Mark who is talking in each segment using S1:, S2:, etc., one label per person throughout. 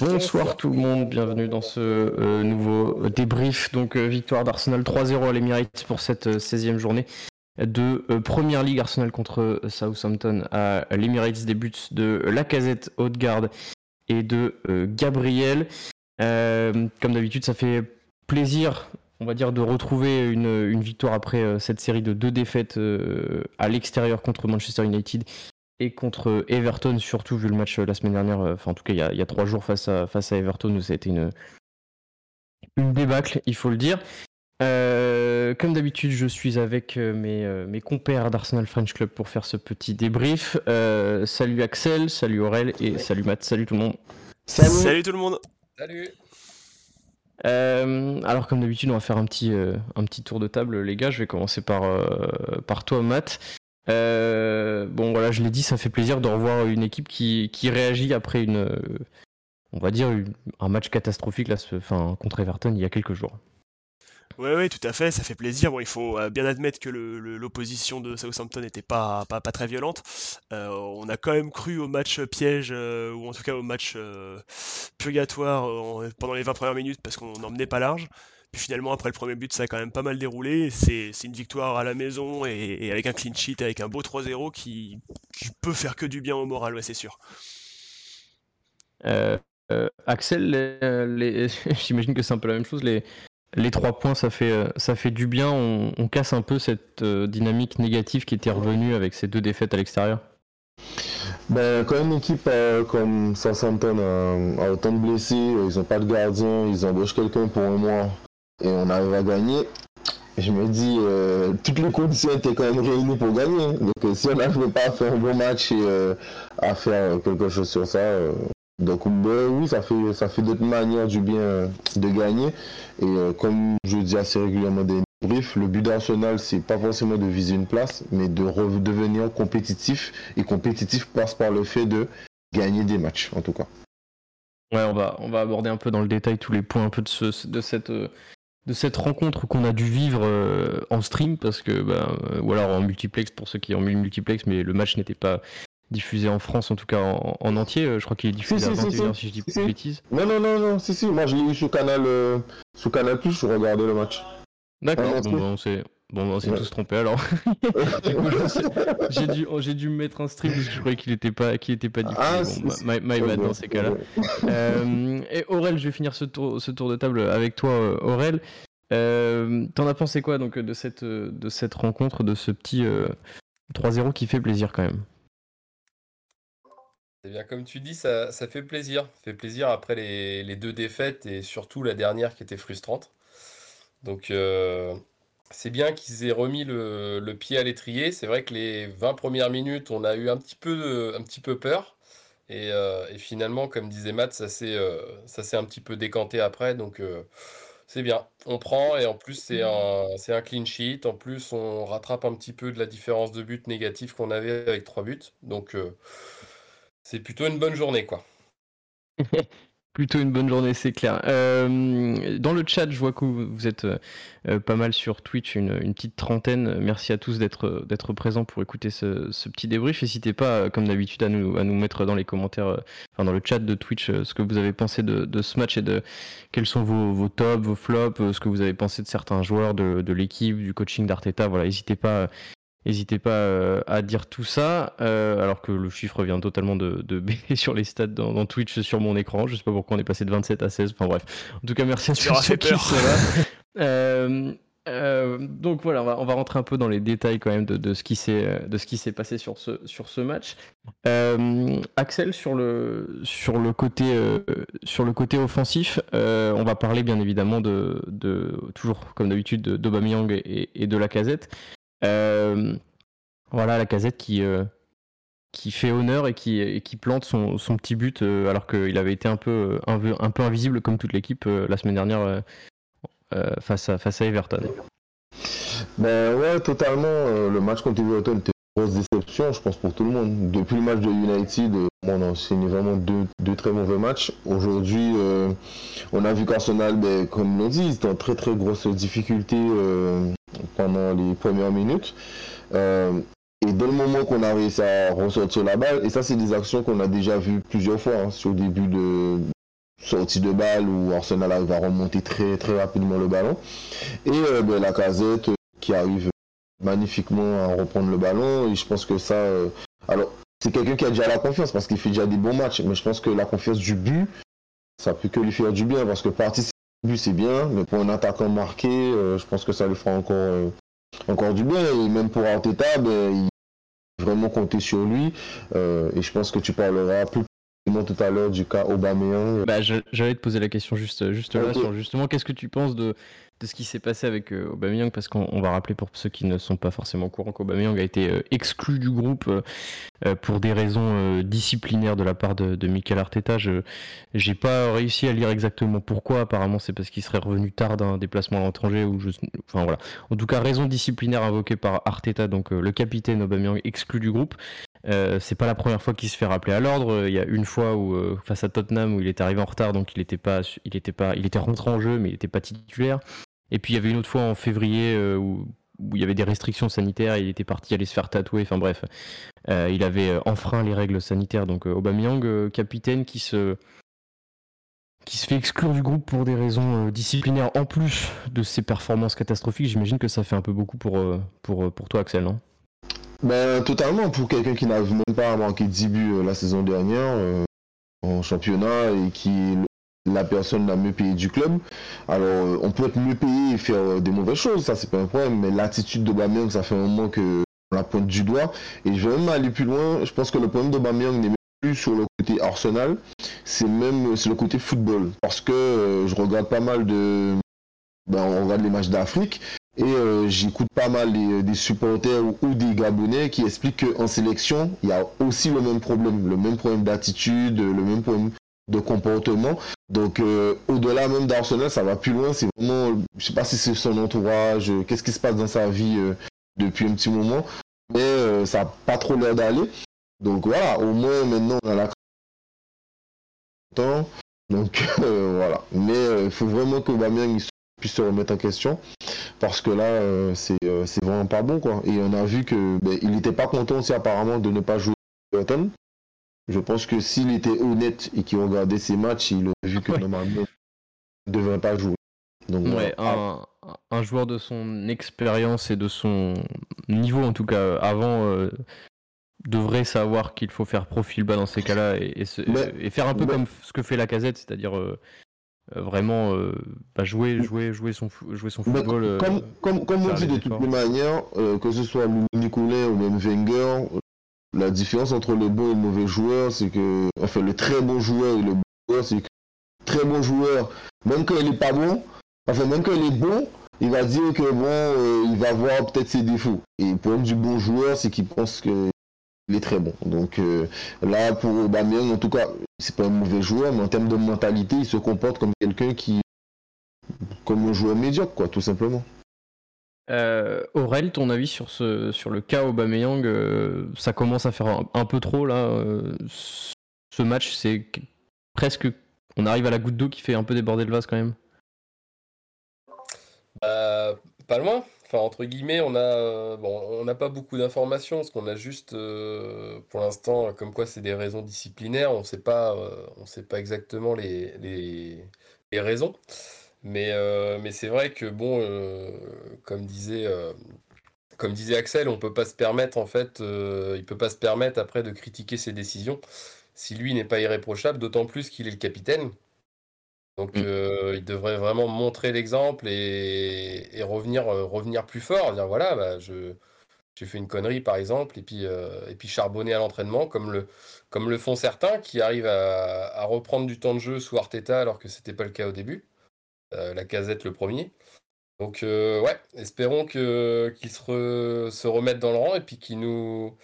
S1: bonsoir tout le monde, bienvenue dans ce euh, nouveau débrief. Donc euh, victoire d'Arsenal 3-0 à l'Emirates pour cette 16e journée de Première Ligue. Arsenal contre Southampton à l'Emirates, des buts de Lacazette, Haute-Garde et de Gabriel. comme d'habitude, ça fait plaisir, on va dire, de retrouver une, une victoire après cette série de deux défaites à l'extérieur contre Manchester United et contre Everton, surtout vu le match euh, la semaine dernière, euh, enfin en tout cas il y a, trois jours face à, face à Everton, ça a été une, une débâcle, il faut le dire. Euh, comme d'habitude, je suis avec mes, mes compères d'Arsenal French Club pour faire ce petit débrief. salut Axel, salut Aurel et salut Matt, salut tout le monde.
S2: Salut, tout le monde.
S3: Salut.
S1: alors comme d'habitude, on va faire un petit, un petit tour de table, les gars. Je vais commencer par, par toi, Matt. Euh, bon voilà, je l'ai dit, ça fait plaisir de revoir une équipe qui, réagit après une, on va dire, un match catastrophique là, enfin, contre Everton il y a quelques jours.
S2: Oui, oui, tout à fait, ça fait plaisir. Bon, il faut euh, bien admettre que l'opposition de Southampton n'était pas, très violente. Euh, on a quand même cru au match piège, ou en tout cas au match purgatoire pendant les 20 premières minutes parce qu'on n'en menait pas large finalement, après le premier but, ça a quand même pas mal déroulé. C'est une victoire à la maison et, avec un clean sheet, avec un beau 3-0 qui, peut faire que du bien au moral, ouais, c'est sûr.
S1: Euh, euh, Axel, j'imagine que c'est un peu la même chose. Les, les trois points, ça fait, euh, ça fait du bien. On, casse un peu cette dynamique négative qui était revenue avec ces deux défaites à l'extérieur.
S4: Ben, quand une équipe comme Southampton a, a, autant de blessés, ils n'ont pas de gardien, ils embauchent quelqu'un pour un mois et on arrive à gagner. Je me dis, euh, toutes les conditions étaient quand même réunies pour gagner. Donc euh, si on n'arrive pas à faire un bon match et euh, à faire quelque chose sur ça, donc ben, oui, ça fait, ça fait d'autres manières du bien de gagner. Et comme je dis assez régulièrement des briefs, le but d'Arsenal, c'est pas forcément de viser une place, mais de redevenir compétitif. Et compétitif passe par le fait de gagner des matchs, en tout cas.
S1: Ouais, on va, on va aborder un peu dans le détail tous les points un peu de, ce, de cette de cette rencontre qu'on a dû vivre euh, en stream parce que ben, euh, ou alors en multiplex pour ceux qui ont mis le multiplex mais le match n'était pas diffusé en France en tout cas en, entier. Euh, je crois qu'il est diffusé à 21h si, je dis pas de bêtises.
S4: Non non non non si si moi je l'ai eu sur canal sur canal plus je regardais le match.
S1: D'accord. Bon, bon c'est Bon, on s'est tous trompés alors. j'ai dû, j'ai dû me mettre un stream parce que je croyais qu'il était pas, qu'il était pas ah, bon, my, bad dans ces cas-là. Euh, et Aurel, je vais finir ce tour, ce tour de table avec toi, euh, Aurel. Euh, T'en as pensé quoi donc de cette, de cette rencontre, de ce petit 3-0 qui fait plaisir quand même?
S3: Eh bien, comme tu dis, ça, ça fait plaisir. Ça fait plaisir après les, les, deux défaites et surtout la dernière qui était frustrante. Donc, c'est bien qu'ils aient remis le, pied à l'étrier. C'est vrai que les 20 premières minutes, on a eu un petit peu, un petit peu peur. Et, euh, finalement, comme disait Matt, ça s'est euh, un petit peu décanté après. Donc euh, c'est bien. On prend et en plus, c'est un, un clean sheet. En plus, on rattrape un petit peu de la différence de but négatif qu'on avait avec trois buts. Donc c'est plutôt une bonne journée, quoi.
S1: Plutôt une bonne journée, c'est clair. Euh, dans le chat, je vois que vous êtes euh, pas mal sur Twitch, une, petite trentaine. Merci à tous d'être présents pour écouter ce, petit débrief. N'hésitez pas, comme d'habitude, à nous, à nous mettre dans les commentaires, euh, enfin dans le chat de Twitch, ce que vous avez pensé de, ce match et de quels sont vos, vos tops, vos flops, ce que vous avez pensé de certains joueurs, de, de l'équipe, du coaching d'Arteta. Voilà, n'hésitez pas N'hésitez pas euh, à dire tout ça, euh, alors que le chiffre vient totalement de, de baisser sur les stats dans, Twitch sur mon écran. Je sais pas pourquoi on est passé de 27 à 16. Enfin bref. En tout cas, merci à tous ceux qui sont là. Euh, donc voilà, on va, rentrer un peu dans les détails quand même de, ce qui s'est passé sur ce, sur ce match. Axel, sur le, sur le, côté, sur le côté offensif, on va parler bien évidemment de, de toujours comme d'habitude d'Aubameyang et, et de la casette. Euh, voilà, la casette qui, euh, qui fait honneur et qui, plante son, petit but euh, alors qu'il avait été un peu, un, peu invisible comme toute l'équipe la semaine dernière face, à, face à Everton.
S4: Ben ouais, totalement. le match contre Everton était grosse déception, je pense, pour tout le monde. Depuis le match de United, on a vraiment deux, très mauvais matchs. Aujourd'hui, on a vu qu'Arsenal, ben, comme l'on dit, c'était en très très grosse difficulté pendant les premières minutes. Euh, et dès le moment qu'on a réussi à ressortir la balle, et ça c'est des actions qu'on a déjà vues plusieurs fois hein, sur le début de, sortie de balle où Arsenal arrive à remonter très très rapidement le ballon. Et ben, la casette qui arrive magnifiquement à reprendre le ballon. Et je pense que ça. alors, c'est quelqu'un qui a déjà la confiance parce qu'il fait déjà des bons matchs. Mais je pense que la confiance du but, ça peut que lui faire du bien parce que partie but c'est bien, mais pour un attaquant marqué, je pense que ça lui fera encore, encore du bien. Et même pour Arteta, ben, il vraiment compter sur lui. et je pense que tu parleras plus tout à l'heure du cas Aubameyang.
S1: Bah, j'allais te poser la question juste, juste là, sur justement, qu'est-ce que tu penses de, de ce qui s'est passé avec euh, Aubameyang Parce qu'on va rappeler pour ceux qui ne sont pas forcément au courant qu'Aubameyang a été euh, exclu du groupe euh, pour des raisons disciplinaires de la part de, de Mikel Arteta. Je n'ai pas réussi à lire exactement pourquoi. Apparemment, c'est parce qu'il serait revenu tard d'un déplacement à l'étranger. En tout cas, raison disciplinaire invoquée par Arteta, donc le capitaine Aubameyang exclu du groupe. Euh, c'est pas la première fois qu'il se fait rappeler à l'ordre. Il y a une fois où euh, face à Tottenham où il était arrivé en retard, donc il était pas, il était pas, il était rentré en jeu, mais il n'était pas titulaire. Et puis il y avait une autre fois en février euh, où, il y avait des restrictions sanitaires, il était parti aller se faire tatouer. Enfin bref, il avait enfreint les règles sanitaires. Donc Aubameyang, capitaine, qui se qui se fait exclure du groupe pour des raisons disciplinaires en plus de ses performances catastrophiques. J'imagine que ça fait un peu beaucoup pour, pour, pour toi, Axel, non
S4: ben, totalement, pour quelqu'un qui n'avait même pas manqué 10 buts euh, la saison dernière euh, en championnat et qui la personne la mieux payée du club. Alors, euh, on peut être mieux payé et faire des mauvaises choses, ça c'est pas un problème, mais l'attitude de Bamiyang, ça fait un moment que la pointe du doigt. Et je vais même aller plus loin, je pense que le problème de Bamiyang n'est même plus sur le côté Arsenal, c'est même sur le côté football. Parce que je regarde pas mal de... Ben, on regarde les matchs d'Afrique et euh, j'écoute pas mal euh, des supporters ou, des Gabonais qui expliquent qu'en sélection, il y a aussi le même problème, le même problème d'attitude, le même problème de comportement. Donc euh, au-delà même d'Arsenal, ça va plus loin. C'est vraiment, je sais pas si c'est son entourage, qu'est-ce qui se passe dans sa vie depuis un petit moment, mais ça n'a pas trop l'air d'aller. Donc voilà, au moins maintenant on a la temps. Donc voilà. Mais il faut vraiment que Bamien puisse se remettre en question parce que là euh, euh, c'est vraiment pas bon quoi et on a vu que ben, il n'était pas content aussi apparemment de ne pas jouer Everton je pense que s'il était honnête et qu'il regardait ses matchs il aurait vu que normalement il ne devrait pas jouer.
S1: Donc ouais, un, joueur de son expérience et de son niveau en tout cas avant euh, devrait savoir qu'il faut faire profil bas dans ces cas-là et, faire un peu comme ce que fait la casette, c'est-à-dire euh, vraiment euh, bah, jouer, jouer, jouer son, jouer son football.
S4: Euh, comme, comme, comme on dit de toutes les manières, que ce soit Nicolas ou même Wenger, la différence entre le bon et le mauvais joueur, c'est que, enfin, le très bon joueur et le bon joueur, c'est que très bon joueur, même quand il est pas bon, enfin, même quand il est bon, il va dire que bon, il va voir peut-être ses défauts. Et le problème du bon joueur, c'est qu'il pense que il est très bon. Donc euh, là, pour Aubameyang, en tout cas, c'est pas un mauvais joueur, mais en termes de mentalité, il se comporte comme quelqu'un qui, comme un joueur médiocre, quoi, tout simplement.
S1: Euh, Aurel, ton avis sur ce sur le cas Aubameyang, euh, ça commence à faire un, peu trop là. Euh, ce match, c'est presque, on arrive à la goutte d'eau qui fait un peu déborder le vase quand même.
S3: pas loin entre guillemets, on a euh, on n'a pas beaucoup d'informations, parce qu'on a juste, pour l'instant, comme quoi c'est des raisons disciplinaires. On sait pas, sait pas exactement les raisons. Mais, mais c'est vrai que bon, comme disait, comme disait Axel, on peut pas se permettre en fait, il peut pas se permettre après de critiquer ses décisions si lui n'est pas irréprochable, d'autant plus qu'il est le capitaine. Donc, mmh. euh, il devrait vraiment montrer l'exemple et, revenir, euh, revenir plus fort, dire voilà, bah, je, j'ai fait une connerie par exemple, et puis, euh, et puis charbonner à l'entraînement, comme le, comme le font certains qui arrivent à, reprendre du temps de jeu sous Arteta alors que c'était pas le cas au début. La casette le premier. Donc, ouais, espérons que, qu'ils se, remettent dans le rang et puis qu'ils nous,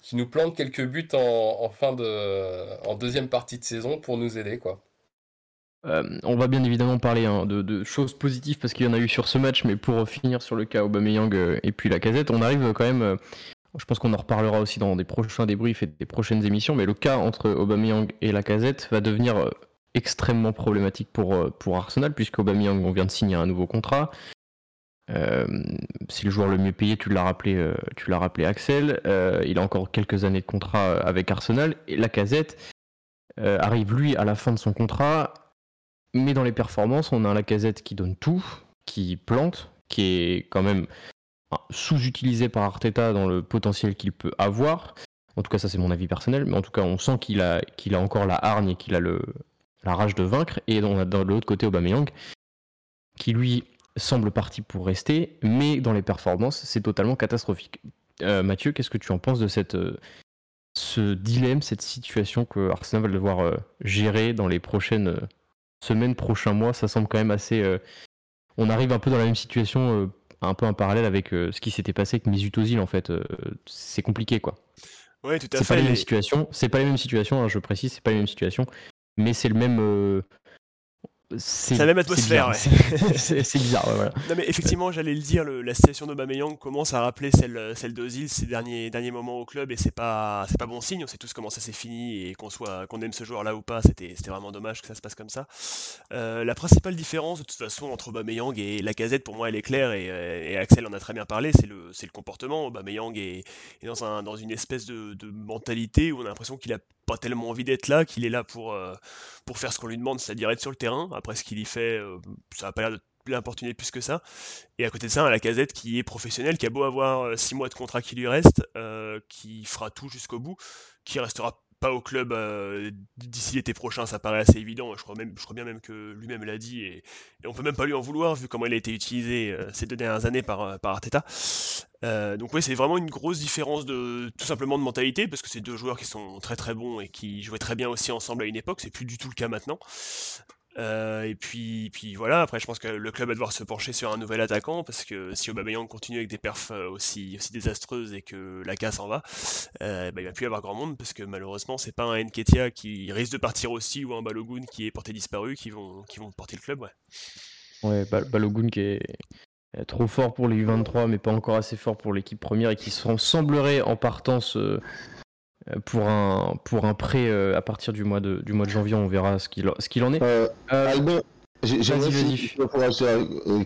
S3: qu'ils nous plantent quelques buts en, fin de, en deuxième partie de saison pour nous aider, quoi.
S1: Euh, on va bien évidemment parler hein, de, choses positives parce qu'il y en a eu sur ce match, mais pour finir sur le cas Aubameyang euh, et puis la casette, on arrive quand même. Euh, je pense qu'on en reparlera aussi dans des prochains débriefs et des prochaines émissions, mais le cas entre Aubameyang et la casette va devenir extrêmement problématique pour, pour Arsenal, puisque Aubameyang, on vient de signer un nouveau contrat. c'est le joueur le mieux payé, tu l'as rappelé, tu l'as rappelé Axel. il a encore quelques années de contrat avec Arsenal. Et la casette arrive lui à la fin de son contrat mais dans les performances, on a la casette qui donne tout, qui plante, qui est quand même sous-utilisé par Arteta dans le potentiel qu'il peut avoir. En tout cas, ça c'est mon avis personnel, mais en tout cas, on sent qu'il a, qu'il a encore la hargne et qu'il a le, la rage de vaincre. Et on a de l'autre côté Aubameyang, qui lui semble parti pour rester, mais dans les performances, c'est totalement catastrophique. Euh, Mathieu, qu'est-ce que tu en penses de cette, euh, ce dilemme, cette situation que Arsenal va devoir euh, gérer dans les prochaines semaines, prochains mois? Ça semble quand même assez. on arrive un peu dans la même situation, un peu en parallèle avec ce qui s'était passé avec Mesut Ozil en fait. c'est compliqué quoi.
S2: Ouais, tout à
S1: c'est
S2: fait.
S1: Pas les mêmes situations. C'est pas les mêmes situations. Hein, je précise, c'est pas les mêmes situations, mais c'est le même
S2: c'est la même atmosphère, ouais.
S1: c'est bizarre, ouais, voilà.
S2: Non, mais effectivement, j'allais le dire, la situation d'Aubameyang commence à rappeler celle, celle d'Ozil ces derniers, derniers moments au club et c'est pas, c'est pas bon signe. On sait tous comment ça s'est fini et qu'on soit, qu'on aime ce joueur-là ou pas, c'était, c'était vraiment dommage que ça se passe comme ça. Euh, la principale différence, de toute façon, entre Aubameyang et la casette, pour moi, elle est claire et, et Axel en a très bien parlé, c'est le, c'est le comportement. Aubameyang est, est dans, un, dans une espèce de, de mentalité où on a l'impression qu'il a pas tellement envie d'être là, qu'il est là pour, euh, pour faire ce qu'on lui demande, c'est-à-dire être sur le terrain. Après ce qu'il y fait, euh, ça n'a pas l'air de l'importuner plus que ça. Et à côté de ça, la casette qui est professionnelle, qui a beau avoir 6 euh, mois de contrat qui lui reste, qui fera tout jusqu'au bout, qui restera pas au club d'ici l'été prochain, ça paraît assez évident. Je crois, même, je crois bien même que lui-même l'a dit, et, on peut même pas lui en vouloir vu comment il a été utilisé ces deux dernières années par, par Arteta. Euh, donc oui, c'est vraiment une grosse différence de tout simplement de mentalité parce que c'est deux joueurs qui sont très très bons et qui jouaient très bien aussi ensemble à une époque. C'est plus du tout le cas maintenant. Euh, et puis, puis voilà, après je pense que le club va devoir se pencher sur un nouvel attaquant parce que si Aubameyang continue avec des perfs euh, aussi, aussi désastreuses et que la casse en va, bah, il va plus y avoir grand monde parce que malheureusement c'est pas un Nketia qui risque de partir aussi ou un Balogun qui est porté disparu qui vont, qui vont porter le club. Ouais,
S1: Balogun qui est, euh, trop fort pour les U23, mais pas encore assez fort pour l'équipe première et qui semblerait en partance euh, pour un, pour un prêt euh, à partir du mois, de, du mois de janvier. On verra ce qu'il en est.
S4: Euh, Albert, j'aimerais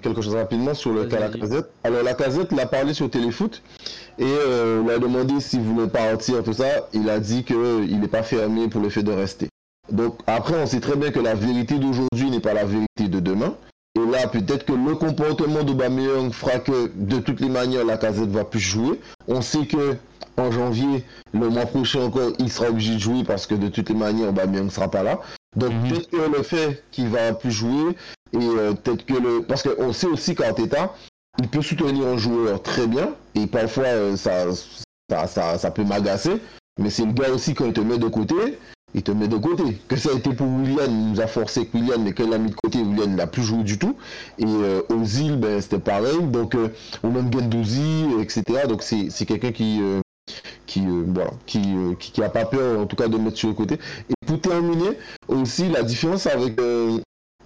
S4: quelque chose rapidement sur le cas de la casette. Alors, la casette, il a parlé sur Téléfoot et euh, il a demandé s'il voulait partir, tout ça. Il a dit qu'il n'est pas fermé pour le fait de rester. Donc, après, on sait très bien que la vérité d'aujourd'hui n'est pas la vérité de demain. Et là, peut-être que le comportement d'Aubameyang fera que de toutes les manières, la casette va plus jouer. On sait que en janvier, le mois prochain encore, il sera obligé de jouer parce que de toutes les manières, Aubameyang ne sera pas là. Donc mhm. peut-être que le fait qu'il va plus jouer et euh, peut-être que le parce qu'on sait aussi qu'Arteta, il peut soutenir un joueur très bien et parfois euh, ça, ça, ça peut m'agacer. Mais c'est le gars aussi quand il te met de côté, il te met de côté. Que ça a été pour William, il nous a forcé que William, mais qu'elle l'a mis de côté, William n'a plus joué du tout. Et euh, Ozil, ben, c'était pareil. Donc, euh, ou même Gendouzi, etc. Donc, c'est quelqu'un qui, euh, qui, euh, voilà, qui, qui, a pas peur, en tout cas, de mettre sur le côté. Et pour terminer, aussi, la différence avec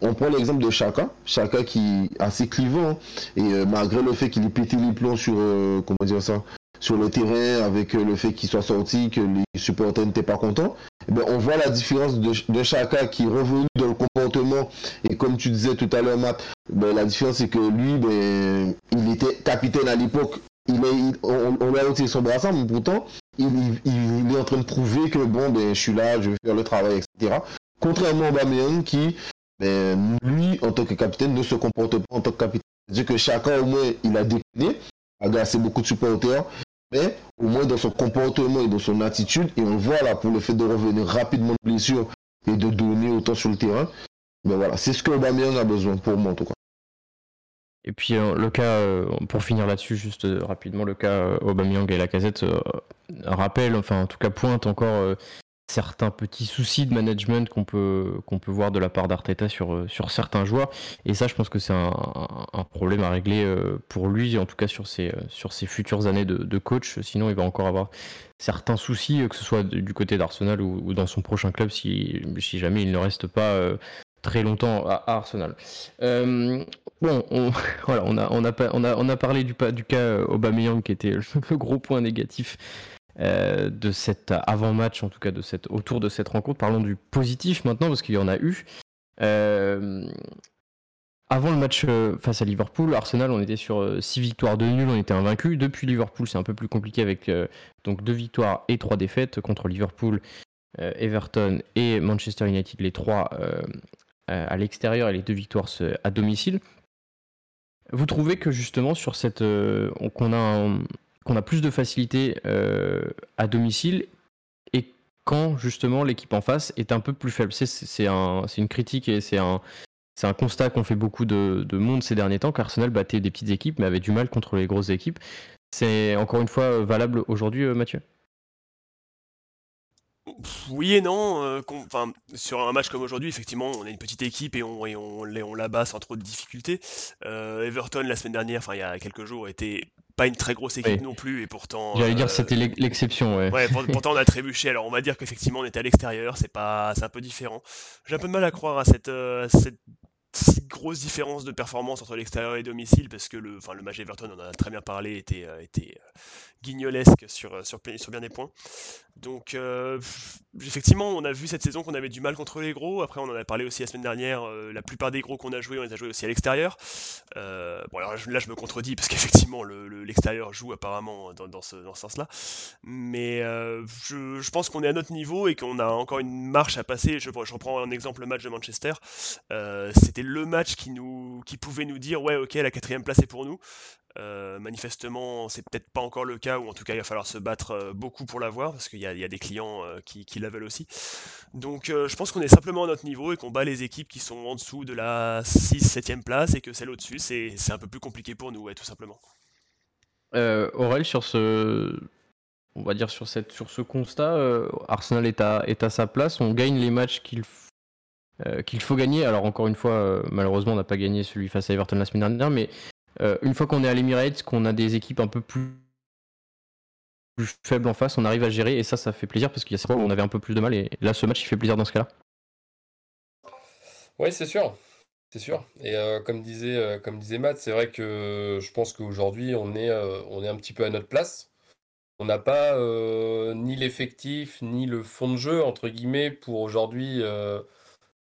S4: on prend l'exemple de Chaka, Chaka qui est assez clivant, hein. et malgré le fait qu'il ait pété les plombs sur, comment dire ça, sur le terrain, avec le fait qu'il soit sorti, que les supporters n'étaient pas contents, eh ben, on voit la différence de, de, qui est revenu dans le comportement. Et comme tu disais tout à l'heure, Matt, ben, la différence c'est que lui, ben, il était capitaine à l'époque. Il est, on, on, a retiré son brassard, mais pourtant, il, il, est en train de prouver que bon, ben, je suis là, je vais faire le travail, etc. Contrairement à Bameyang qui, ben, lui, en tant que capitaine, ne se comporte pas en tant que capitaine. C'est-à-dire que chacun, au moins, il a décliné, a agacé beaucoup de supporters, mais au moins dans son comportement et dans son attitude, et on voit là pour le fait de revenir rapidement de blessure et de donner autant sur le terrain, ben voilà, c'est ce que Aubameyang a besoin pour moi en tout cas.
S1: Et puis euh, le cas, euh, pour finir là-dessus, juste euh, rapidement, le cas Aubameyang et la casette rappelle, enfin en tout cas pointe encore certains petits soucis de management qu'on peut, peut voir de la part d'Arteta sur, euh, sur certains joueurs. Et ça, je pense que c'est un, problème à régler euh, pour lui, en tout cas sur ses, euh, sur ses futures années de, coach. Sinon, il va encore avoir certains soucis, que ce soit du côté d'Arsenal ou, dans son prochain club, si, si jamais il ne reste pas très longtemps à, Arsenal. bon, on, voilà, on a, on a, on a, on a parlé du, du cas Aubameyang qui était le gros point négatif euh, de cet avant-match, en tout cas de cette, autour de cette rencontre. Parlons du positif maintenant, parce qu'il y en a eu. Euh, avant le match euh, face à Liverpool, Arsenal, on était sur 6 victoires, de nul, on était invaincu. Depuis Liverpool, c'est un peu plus compliqué avec donc 2 victoires et 3 défaites contre Liverpool, Everton et Manchester United, les trois à l'extérieur et les deux victoires à domicile. Vous trouvez que justement sur cette qu'on a qu'on a plus de facilité à domicile et quand justement l'équipe en face est un peu plus faible. C'est un, une critique et c'est un, un constat qu'on fait beaucoup de, de, monde ces derniers temps qu'Arsenal battait des petites équipes mais avait du mal contre les grosses équipes. C'est encore une fois valable aujourd'hui, Mathieu?
S2: Oui et non. Euh, enfin, sur un match comme aujourd'hui, effectivement, on est une petite équipe et on, et on, on la bat sans trop de difficultés. Euh, Everton, la semaine dernière, enfin il y a quelques jours, était pas une très grosse équipe non plus et pourtant.
S1: J'allais dire euh, c'était l'exception, ouais.
S2: ouais pourtant on a trébuché. Alors on va dire qu'effectivement on était à l'extérieur, c'est pas, c'est un peu différent. J'ai un peu de mal à croire à cette, cette grosse différence de performance entre l'extérieur et domicile parce que le, enfin, le match Everton, on en a très bien parlé, était, était guignolesque sur, sur, sur bien des points. Donc, euh, effectivement, on a vu cette saison qu'on avait du mal contre les gros. Après, on en a parlé aussi la semaine dernière. Euh, la plupart des gros qu'on a joués, on les a joués aussi à l'extérieur. Euh, bon, alors là, je me contredis parce qu'effectivement, l'extérieur joue apparemment dans, ce, sens-là. Mais je, pense qu'on est à notre niveau et qu'on a encore une marche à passer. Je, je reprends un exemple le match de Manchester. C'était le match qui, pouvait nous dire ouais, ok, la quatrième place est pour nous. Euh, manifestement, c'est peut-être pas encore le cas, ou en tout cas, il va falloir se battre euh, beaucoup pour l'avoir, parce qu'il y, a des clients euh, qui, la veulent aussi. Donc, je pense qu'on est simplement à notre niveau et qu'on bat les équipes qui sont en dessous de la 6-7ème place et que celle au-dessus, c'est un peu plus compliqué pour nous, tout simplement.
S1: Aurel, sur ce. On va dire sur, ce constat, Arsenal est à, est à sa place, on gagne les matchs qu'il qu'il faut gagner. Alors encore une fois, malheureusement, on n'a pas gagné celui face à Everton la semaine dernière, mais euh, une fois qu'on est à l'Emirates, qu'on a des équipes un peu plus... faibles en face, on arrive à gérer et ça, ça fait plaisir parce qu'il y a fois où on avait un peu plus de mal et là, ce match, il fait plaisir dans ce cas-là.
S3: Oui, c'est sûr. C'est sûr. Et euh, comme, disait, euh, comme disait Matt, c'est vrai que je pense qu'aujourd'hui, on, est on est un petit peu à notre place. On n'a pas ni l'effectif, ni le fond de jeu, entre guillemets, pour aujourd'hui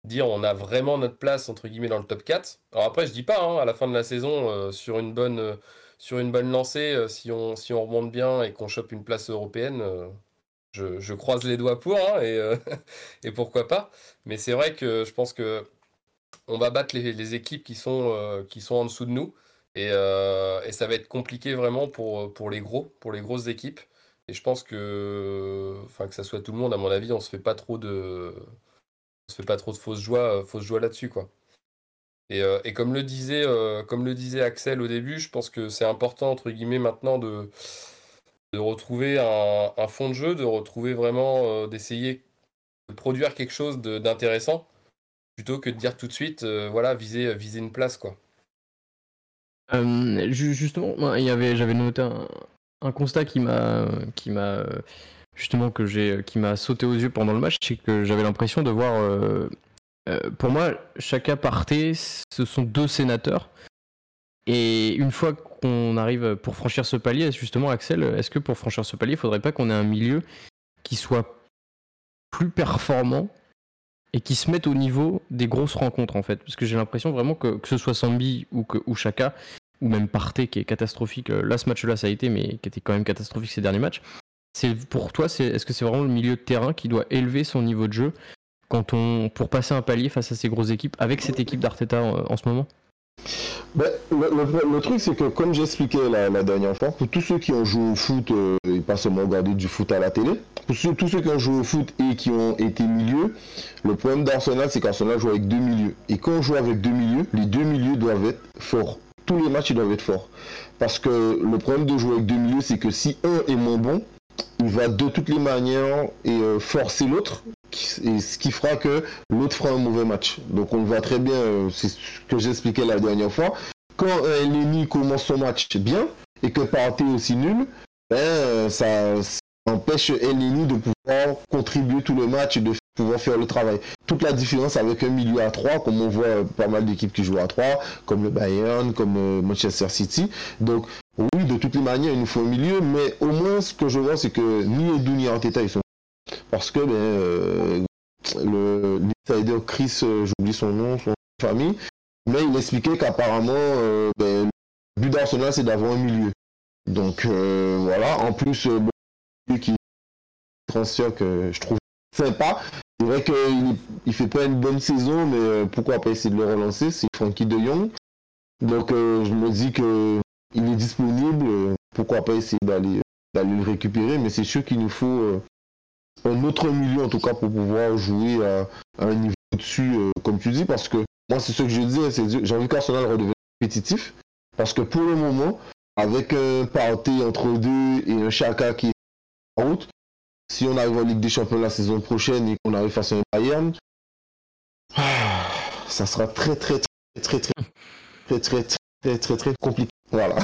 S3: dire on a vraiment notre place entre guillemets dans le top 4. Alors après je dis pas hein, à la fin de la saison euh, sur une bonne euh, sur une bonne lancée euh, si on si on remonte bien et qu'on chope une place européenne je, croise les doigts pour hein, et, et pourquoi pas. Mais c'est vrai que je pense que on va battre les, équipes qui sont qui sont en dessous de nous et, et, ça va être compliqué vraiment pour pour les gros pour les grosses équipes. Et je pense que enfin que ça soit tout le monde à mon avis on se fait pas trop de se fait pas trop de fausses joie, euh, là-dessus, quoi. Et, euh, et, comme, le disait, euh, comme le disait Axel au début, je pense que c'est important, entre guillemets, maintenant de, retrouver un, fond de jeu, de retrouver vraiment, d'essayer de produire quelque chose d'intéressant, plutôt que de dire tout de suite, voilà, viser, viser une place, quoi.
S1: justement, j'avais noté un, un constat qui m'a justement euh, qui m'a sauté aux yeux pendant le match, c'est que j'avais l'impression de voir. Euh, euh, pour moi, chaque partait, ce sont deux sénateurs. Et une fois qu'on arrive pour franchir ce palier, justement, Axel, est-ce que pour franchir ce palier, il faudrait pas qu'on ait un milieu qui soit plus performant et qui se mette au niveau des grosses rencontres en fait? Parce que j'ai l'impression vraiment que, que ce soit Sambi ou, que, ou Chaka, ou même Partey qui est catastrophique, là ce match-là ça a été, mais qui était quand même catastrophique ces derniers matchs, pour toi, est-ce que c'est vraiment le milieu de terrain qui doit élever son niveau de jeu quand on pour passer un palier face à ces grosses équipes avec cette équipe d'Arteta en, ce moment?
S4: Ben, le, truc, c'est que comme j'expliquais la, la, dernière fois, pour tous ceux qui ont joué au foot euh, et pas seulement regardé du foot à la télé, pour tous ceux qui ont joué au foot et qui ont été milieux, le problème d'Arsenal, c'est qu'Arsenal joue avec deux milieux. Et quand on joue avec deux milieux, les deux milieux doivent être forts. Tous les matchs, ils doivent être forts. Parce que le problème de jouer avec deux milieux, c'est que si un est moins bon, il va de toutes les manières et euh, forcer l'autre, ce qui fera que l'autre fera un mauvais match. Donc on le voit très bien, euh, c'est ce que j'expliquais la dernière fois. Quand l'ennemi commence son match bien et que Partey aussi nul, ben, euh, ça, empêche Eleni de pouvoir contribuer tout le match de pouvoir faire le travail. Toute la différence avec un milieu à 3, comme on voit pas mal d'équipes qui jouent à 3, comme le Bayern, comme Manchester City. Donc oui, de toutes les manières, il nous faut un milieu, mais au moins ce que je vois, c'est que ni Edu ni Arteta, ils sont. Parce que ben, euh, le l'insider Chris, euh, j'oublie son nom, son famille, mais il expliquait qu'apparemment, euh, ben, le but d'Arsenal, c'est d'avoir un milieu. Donc voilà, en plus, bon, qui transfert que je trouve sympa, vrai qu'il il fait pas une bonne saison, mais pourquoi pas essayer de le relancer C'est Frankie de Jong. Donc je me dis que il est disponible. pourquoi pas essayer d'aller le récupérer, mais c'est sûr qu'il nous faut un autre milieu en tout cas pour pouvoir jouer à, un niveau dessus, comme tu dis, parce que moi c'est ce que je dis, hein, j'ai envie qu'Arsenal redevienne compétitif, parce que pour le moment, avec un party entre deux et un Chaka qui est en route, si on arrive en Ligue des Champions la saison prochaine et qu'on arrive face à un Bayern, ça sera très très très très très très très très très très compliqué. Voilà.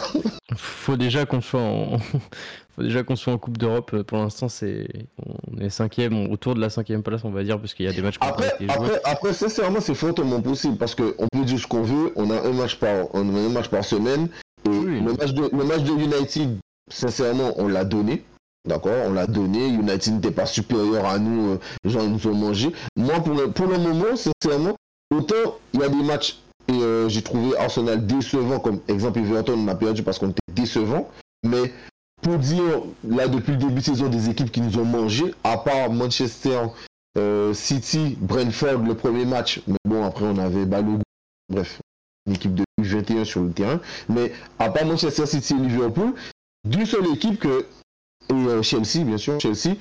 S1: Faut déjà qu'on soit en faut déjà qu'on soit en Coupe d'Europe. Pour l'instant, c'est on est cinquième, on autour de la cinquième place, on va dire, parce qu'il y a des matchs.
S4: Après, après, après, sincèrement, c'est fortement possible parce qu'on peut dire ce qu'on veut. On a un match par, on a un match par semaine. Et le match de, le match de United, sincèrement, on l'a donné. D'accord, on l'a donné. United n'était pas supérieur à nous. Euh, les gens nous ont mangé. Moi, pour le, pour le moment, sincèrement, autant il y a des matchs et euh, j'ai trouvé Arsenal décevant, comme exemple Everton, on a perdu parce qu'on était décevant. Mais pour dire, là, depuis le début de saison, des équipes qui nous ont mangé, à part Manchester euh, City, Brentford, le premier match. Mais bon, après, on avait Balogun. Bref, une équipe de 21 sur le terrain. Mais à part Manchester City et Liverpool, d'une seule équipe que et euh, Chelsea, bien sûr, Chelsea,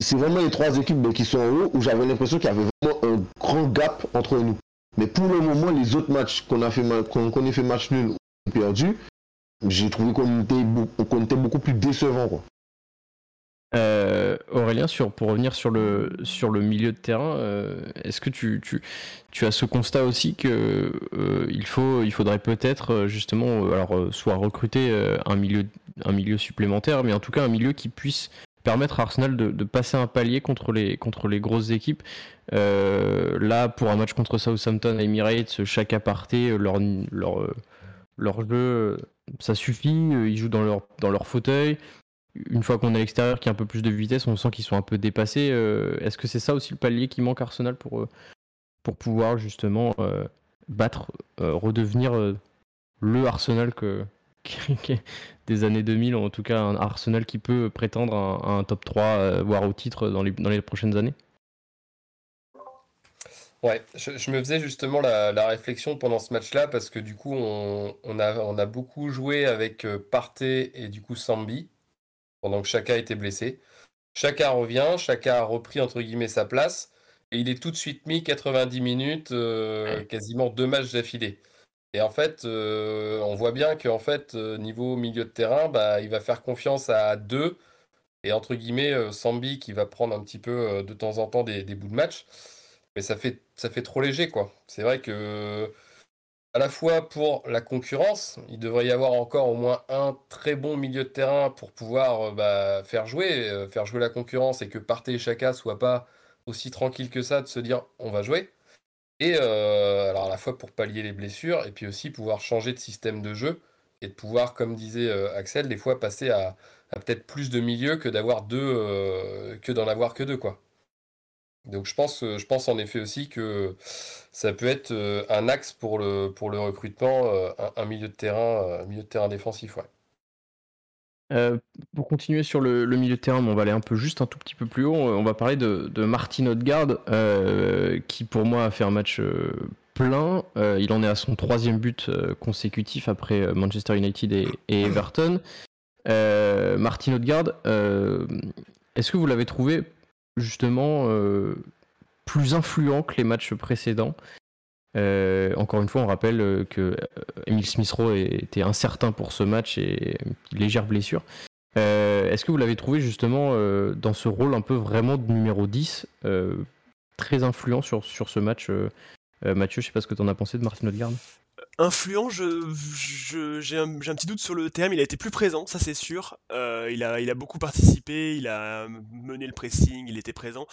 S4: c'est vraiment les trois équipes ben, qui sont en haut où j'avais l'impression qu'il y avait vraiment un grand gap entre nous. Mais pour le moment, les autres matchs qu'on a fait, qu'on a fait match nul ou perdu, j'ai trouvé qu'on était, beaucoup plus décevant.
S1: Euh, Aurélien, sur, pour revenir sur le, sur le milieu de terrain, euh, est-ce que tu, as ce constat aussi que il, faut, il faudrait peut-être justement alors, soit recruter un milieu un milieu supplémentaire, mais en tout cas un milieu qui puisse permettre à Arsenal de, passer un palier contre les, grosses équipes. Euh, là, pour un match contre Southampton Emirates, chaque aparté, leur, leur, leur jeu, ça suffit. Ils jouent dans leur, dans leur fauteuil. Une fois qu'on est à l'extérieur, qui a un peu plus de vitesse, on sent qu'ils sont un peu dépassés. Euh, est-ce que c'est ça aussi le palier qui manque à Arsenal pour, pour pouvoir justement euh, battre, redevenir le Arsenal des années 2000, en tout cas un Arsenal qui peut prétendre un top 3, euh, voire au titre dans les, dans les prochaines années?
S3: Ouais, je, me faisais justement la, réflexion pendant ce match-là parce que du coup, on, a, on a beaucoup joué avec euh, Partey et du coup Sambi pendant que Chaka était blessé. Chaka revient, Chaka a repris entre guillemets sa place et il est tout de suite mis 90 minutes, euh, quasiment deux matchs d'affilée. Et en fait, euh, on voit bien qu'en fait, euh, niveau milieu de terrain, bah, il va faire confiance à deux. Et entre guillemets, Sambi qui va prendre un petit peu de temps en temps des, bouts de match. Mais ça fait, ça fait trop léger, quoi. C'est vrai que, à la fois pour la concurrence, il devrait y avoir encore au moins un très bon milieu de terrain pour pouvoir bah, faire jouer, faire jouer la concurrence et que Partey et Chaka soient pas aussi tranquilles que ça de se dire on va jouer. Et euh, alors à la fois pour pallier les blessures et puis aussi pouvoir changer de système de jeu et de pouvoir, comme disait euh, Axel, des fois passer à, peut-être plus de milieux que d'avoir deux, euh, que d'en avoir que deux quoi. Donc je pense, je pense en effet aussi que ça peut être un axe pour le, pour le recrutement, un, milieu de terrain, un milieu de terrain défensif, ouais.
S1: Euh, pour continuer sur le, milieu de terrain, on va aller un peu juste un tout petit peu plus haut. On va parler de, Martin Odegaard, euh, qui pour moi a fait un match euh, plein. il en est à son troisième but consécutif après Manchester United et, Everton. Martin Odegaard, est-ce que vous l'avez trouvé justement plus influent que les matchs précédents euh, encore une fois, on rappelle euh, que euh, Emile Smith-Rowe était incertain pour ce match et légère blessure. Est-ce que vous l'avez trouvé justement dans ce rôle un peu vraiment de numéro 10, très influent sur, sur ce match Mathieu, je sais pas ce que tu en as pensé de Martin Odegaard
S2: influent, j'ai, un, petit doute sur le terme. Il a été plus présent, ça c'est sûr. Euh, il, a, il beaucoup participé, il a mené le pressing, il était présent.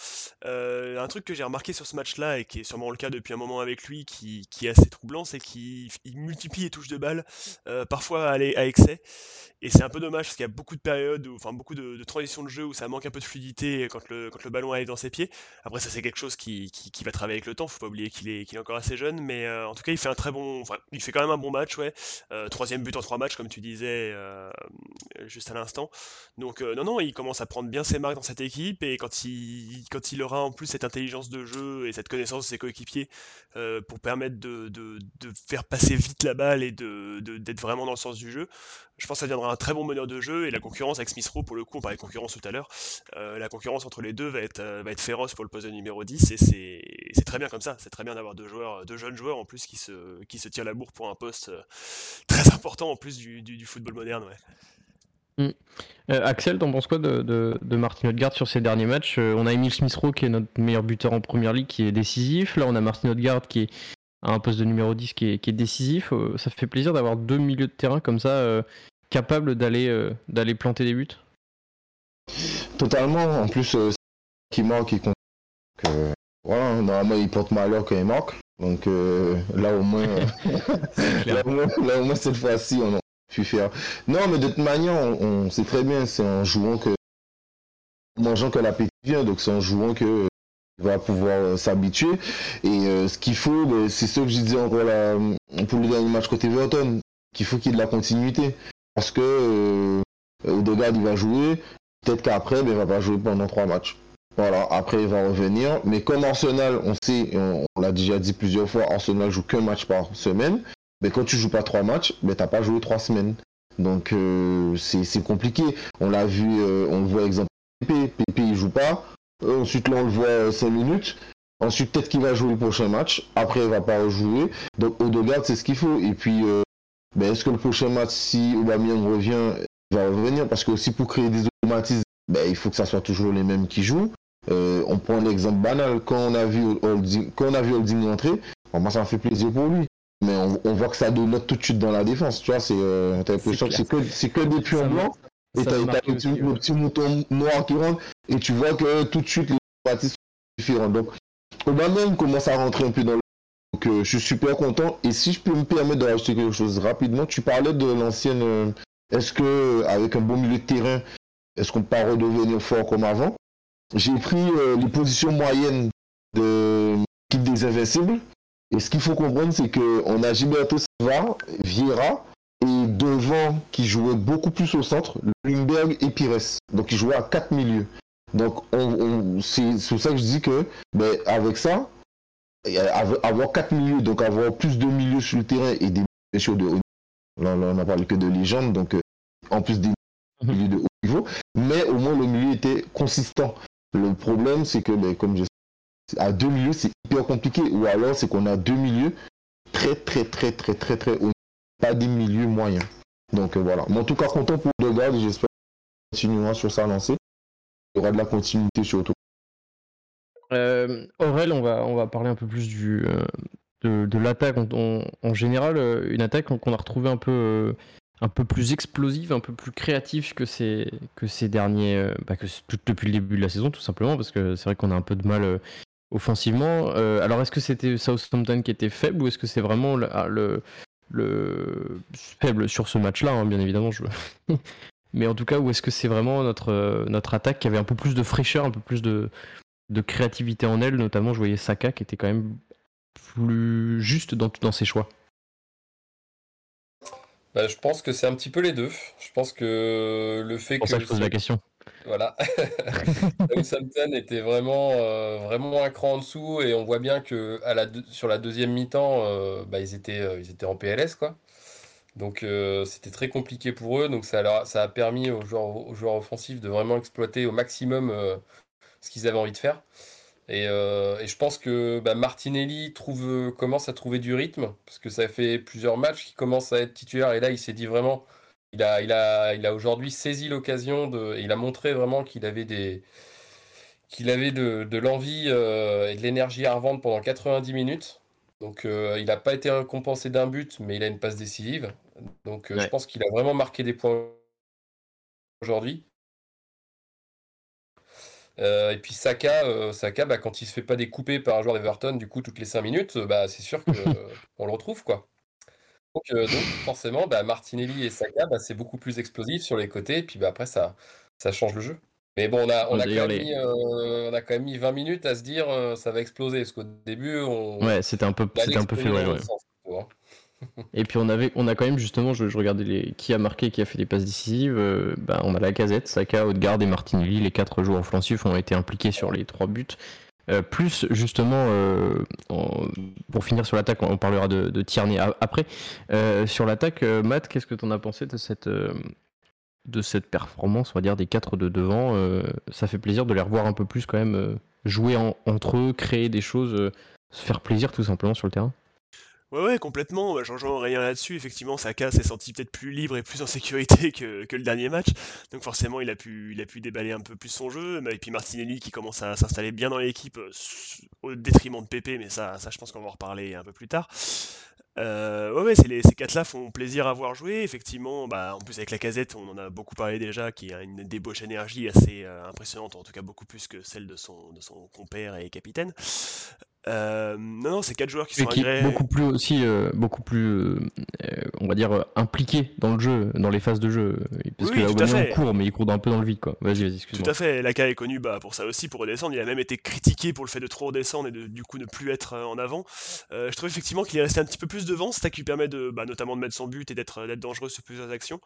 S2: Euh, un truc que j'ai remarqué sur ce match-là, et qui est sûrement le cas depuis un moment avec lui, qui, est assez troublant, c'est qu'il multiplie les touches de balle, euh, parfois à, à excès. Et c'est un peu dommage parce qu'il y a beaucoup de périodes, enfin beaucoup de, transitions de jeu où ça manque un peu de fluidité quand le, ballon arrive dans ses pieds. Après, ça c'est quelque chose qui, va travailler avec le temps, faut pas oublier qu'il est, est encore assez jeune, mais en tout cas, il fait un très bon. Il fait quand même un bon match, ouais. troisième but en trois matchs, comme tu disais juste à l'instant. Donc non, non, il commence à prendre bien ses marques dans cette équipe et quand il, quand il aura en plus cette intelligence de jeu et cette connaissance de ses coéquipiers pour permettre de, de, de, faire passer vite la balle et d'être de, vraiment dans le sens du jeu, je pense que ça deviendra un très bon meneur de jeu et la concurrence avec Smith Rowe, pour le coup, on parlait de concurrence tout à l'heure, la concurrence entre les deux va être, va être féroce pour le poste de numéro 10 et c'est très bien comme ça. C'est très bien d'avoir deux, joueurs, deux jeunes joueurs en plus qui se, qui se la bourre pour un poste très important en plus du, du, football moderne. Ouais.
S1: Mmh. Axel, t'en penses quoi de, de, de Martin Odegaard sur ces derniers matchs? On a Emile Smith-Rowe qui est notre meilleur buteur en première ligue, qui est décisif. Là, on a Martin Odegaard qui est à un poste de numéro 10 qui est, qui est décisif. ça fait plaisir d'avoir deux milieux de terrain comme ça, capables d'aller d'aller planter des buts.
S4: Totalement. En plus, qui manque, il voilà, normalement il porte malheur quand il manque. Donc là au moins, là, au moins cette fois-ci on a pu faire. Non mais de toute manière on, sait très bien c'est en jouant que en mangeant que l'appétit vient. Donc c'est en jouant que va pouvoir s'habituer. Et ce qu'il faut ben, c'est ce que je disais encore là pour le dernier match côté Everton qu'il faut qu'il y ait de la continuité. Parce que euh, Odegaard il va jouer. Peut-être qu'après ben, il va pas jouer pendant trois matchs voilà, après il va revenir. Mais comme Arsenal, on sait, on, l'a déjà dit plusieurs fois, Arsenal joue qu'un match par semaine. Mais quand tu joues pas trois matchs, tu t'as pas joué trois semaines. Donc euh, c'est compliqué. On l'a vu, euh, on le voit exemple Pépé, Pépé il joue pas. Euh, ensuite là on le voit 5 minutes. Ensuite peut-être qu'il va jouer le prochain match. Après il va pas rejouer. Donc Odegaard c'est ce qu'il faut. Et puis ben, est-ce que le prochain match si Aubameyang revient, il va revenir? Parce que aussi pour créer des automatismes, ben, il faut que ça soit toujours les mêmes qui jouent. Euh, on prend l'exemple banal, quand on a vu Holding, quand on a vu Holding entrer, moi ça me fait plaisir pour lui. Mais on, voit que ça donne tout de suite dans la défense. Tu vois, c'est, euh, t'as l'impression que c'est que, c'est que des pions blancs. Et t'as, le, petit, mouton noir qui rentre. Et tu vois que tout de suite les parties sont différentes. Donc, même commence à rentrer un peu dans le. Donc, euh, je suis super content. Et si je peux me permettre de rajouter quelque chose rapidement, tu parlais de l'ancienne. est-ce que, avec un bon milieu de terrain, est-ce qu'on peut pas redevenir fort comme avant? J'ai pris euh, les positions moyennes de l'équipe des Invincibles. Et ce qu'il faut comprendre, c'est qu'on a Gilberto Silva, Vieira, et devant, qui jouait beaucoup plus au centre, Lundberg et Pires. Donc, ils jouaient à quatre milieux. Donc, c'est sur ça que je dis que, ben, avec ça, avoir quatre milieux, donc avoir plus de milieux sur le terrain et des milieux de haut Là, on n'a parlé que de légende, donc euh, en plus des mhm. milieux de haut niveau. Mais au moins, le milieu était consistant. Le problème, c'est que, ben, comme je à deux milieux, c'est hyper compliqué. Ou alors, c'est qu'on a deux milieux très, très, très, très, très, très hauts. Pas des milieux moyens. Donc euh, voilà. Mais en tout cas, content pour Degas. J'espère qu'il continuera sur sa lancée. Il y aura de la continuité surtout.
S1: Euh, Aurel, on va, on va parler un peu plus du, euh, de, l'attaque en, général. Une attaque qu'on a retrouvée un peu un peu plus explosive, un peu plus créative que ces, derniers, euh, bah, que depuis le début de la saison, tout simplement, parce que c'est vrai qu'on a un peu de mal euh, offensivement. Euh, alors, est-ce que c'était Southampton qui était faible ou est-ce que c'est vraiment le, ah, le, faible sur ce match-là, hein, bien évidemment je... Mais en tout cas, ou est-ce que c'est vraiment notre, attaque qui avait un peu plus de fraîcheur, un peu plus de, de créativité en elle, notamment je voyais Saka qui était quand même plus juste dans ses choix.
S3: Bah, je pense que c'est un petit peu les deux. Je pense que le fait
S1: pour
S3: que.
S1: ça que je pose la question.
S3: Voilà. Southampton était vraiment, euh, vraiment un cran en dessous et on voit bien que à la sur la deuxième mi-temps, euh, bah, ils, étaient, euh, ils étaient en PLS. quoi. Donc c'était très compliqué pour eux. Donc ça, ça a permis aux joueurs, aux joueurs offensifs de vraiment exploiter au maximum ce qu'ils avaient envie de faire. Euh, et, je pense que bah, Martinelli trouve, commence à trouver du rythme, parce que ça fait plusieurs matchs qu'il commence à être titulaire, et là il s'est dit vraiment, il a, il a, il a aujourd'hui saisi l'occasion, de, il a montré vraiment qu'il avait, des, qu'il avait de, l'envie euh, et de l'énergie à revendre pendant 90 minutes. Donc euh, il n'a pas été récompensé d'un but, mais il a une passe décisive. Donc je pense qu'il a vraiment marqué des points aujourd'hui. Euh, et puis Saka, euh, Saka bah, quand il se fait pas découper par un joueur d'Everton, du coup, toutes les 5 minutes, euh, bah, c'est sûr qu'on le retrouve. quoi. Donc, forcément, bah, Martinelli et Saka, bah, c'est beaucoup plus explosif sur les côtés, et puis bah, après, ça, ça change le jeu. Mais bon, on a, on, a quand même mis, on a quand même mis 20 minutes à se dire ça va exploser, parce qu'au début, on...
S1: Ouais, c'était un peu, c'était un peu ouais, Et puis on avait, on a quand même justement, je, regardais les, qui a marqué, qui a fait des passes décisives. ben, on a la casette, Saka, Odegaard et Martinelli. Les quatre joueurs offensifs ont été impliqués sur les trois buts. Euh, plus justement, euh, pour finir sur l'attaque, on parlera de, Tierney après. Euh, sur l'attaque, Matt, qu'est-ce que tu en as pensé de cette, de cette performance, on va dire, des quatre de devant Ça fait plaisir de les revoir un peu plus quand même jouer entre eux, créer des choses, se faire plaisir tout simplement sur le terrain?
S2: Ouais, ouais, complètement. Bah, J'en rien là-dessus. Effectivement, Saka s'est senti peut-être plus libre et plus en sécurité que, le dernier match. Donc forcément, il a pu, il a pu déballer un peu plus son jeu. Et puis Martinelli qui commence à s'installer bien dans l'équipe euh, au détriment de Pépé, mais ça, ça je pense qu'on va en reparler un peu plus tard. Euh, ouais, ouais ces quatre-là font plaisir à voir jouer. Effectivement, bah, en plus avec la casette, on en a beaucoup parlé déjà, qui a une débauche énergie assez euh, impressionnante, en tout cas beaucoup plus que celle de son, de son compère et capitaine. Euh, non, non, c'est quatre joueurs qui sont
S1: qui beaucoup plus aussi, euh, beaucoup plus, on va dire impliqués dans le jeu, dans les phases de jeu. Parce que là, il court, mais il court un peu dans le vide, quoi. Vas-y, vas-y, excuse-moi.
S2: Tout à fait. Laka est connu bah, pour ça aussi, pour redescendre. Il a même été critiqué pour le fait de trop redescendre et de du coup ne plus être en avant. je trouve effectivement qu'il est resté un petit peu plus devant, c'est ça qui lui permet de, bah, notamment de mettre son but et d'être dangereux sur plusieurs actions.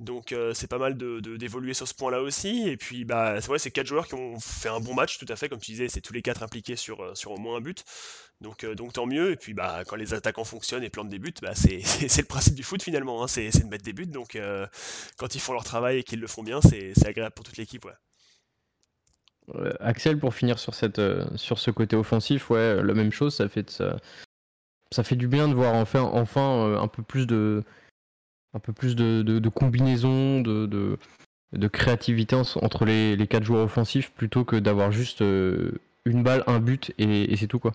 S2: Donc euh, c'est pas mal d'évoluer de, sur ce point-là aussi. Et puis bah c'est vrai, c'est quatre joueurs qui ont fait un bon match, tout à fait, comme tu disais, c'est tous les quatre impliqués sur, euh, sur au moins un but. Donc, euh, donc tant mieux. Et puis bah quand les attaquants fonctionnent et plantent des buts, bah, c'est le principe du foot finalement, hein. c'est de mettre des buts. Donc quand ils font leur travail et qu'ils le font bien, c'est agréable pour toute l'équipe.
S1: Axel, pour finir sur, cette, sur ce côté offensif, ouais, la même chose, ça fait, ça, ça fait du bien de voir enfin, enfin un peu plus de, un de, combinaison, de, créativité entre les, les, quatre joueurs offensifs plutôt que d'avoir juste euh, une balle, un but et, c'est tout quoi.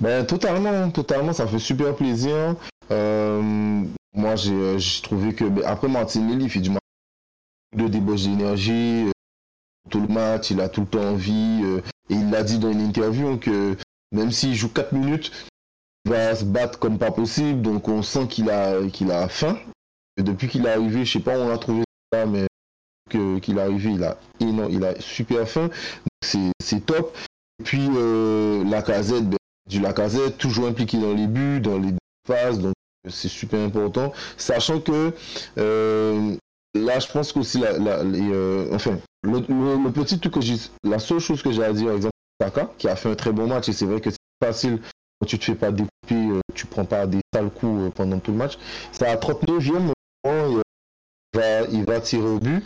S4: Ben, totalement, totalement, ça fait super plaisir. Euh, moi j'ai trouvé que ben, après Martinelli il fait du match de débauche d'énergie tout le match, il a tout le temps envie et il l'a dit dans une interview que même s'il joue 4 minutes, va se battre comme pas possible, donc on sent qu'il a, qu'il a faim. Depuis qu'il est arrivé, je sais pas où on l'a trouvé ça, mais qu'il est arrivé, il a, il a super faim. C'est top. Et puis euh, la casette, ben, du la casette, toujours impliqué dans les buts, dans les phases, donc c'est super important. Sachant que euh, là, je pense qu'aussi, la, la, euh, enfin, le, petit truc que j'ai, la seule chose que j'ai à dire, par exemple, Taka, qui a fait un très bon match, et c'est vrai que c'est facile tu te fais pas découper, euh, tu prends pas des sales coups euh, pendant tout le match. C'est à 39e moment, il va, il va tirer au but.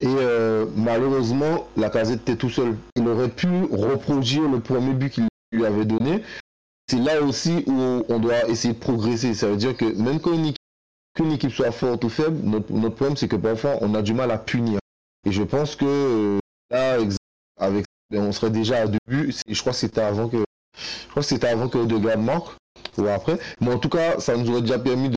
S4: Et euh, malheureusement, la casette était tout seul. Il aurait pu reproduire le premier but qu'il lui avait donné. C'est là aussi où on doit essayer de progresser. Ça veut dire que même quand une équipe, équipe soit forte ou faible, notre, problème c'est que parfois on a du mal à punir. Et je pense que là, avec, on serait déjà à deux buts. Je crois que c'était avant que je crois que c'était avant que Odegaard manque, ou après. Mais en tout cas, ça nous aurait déjà permis de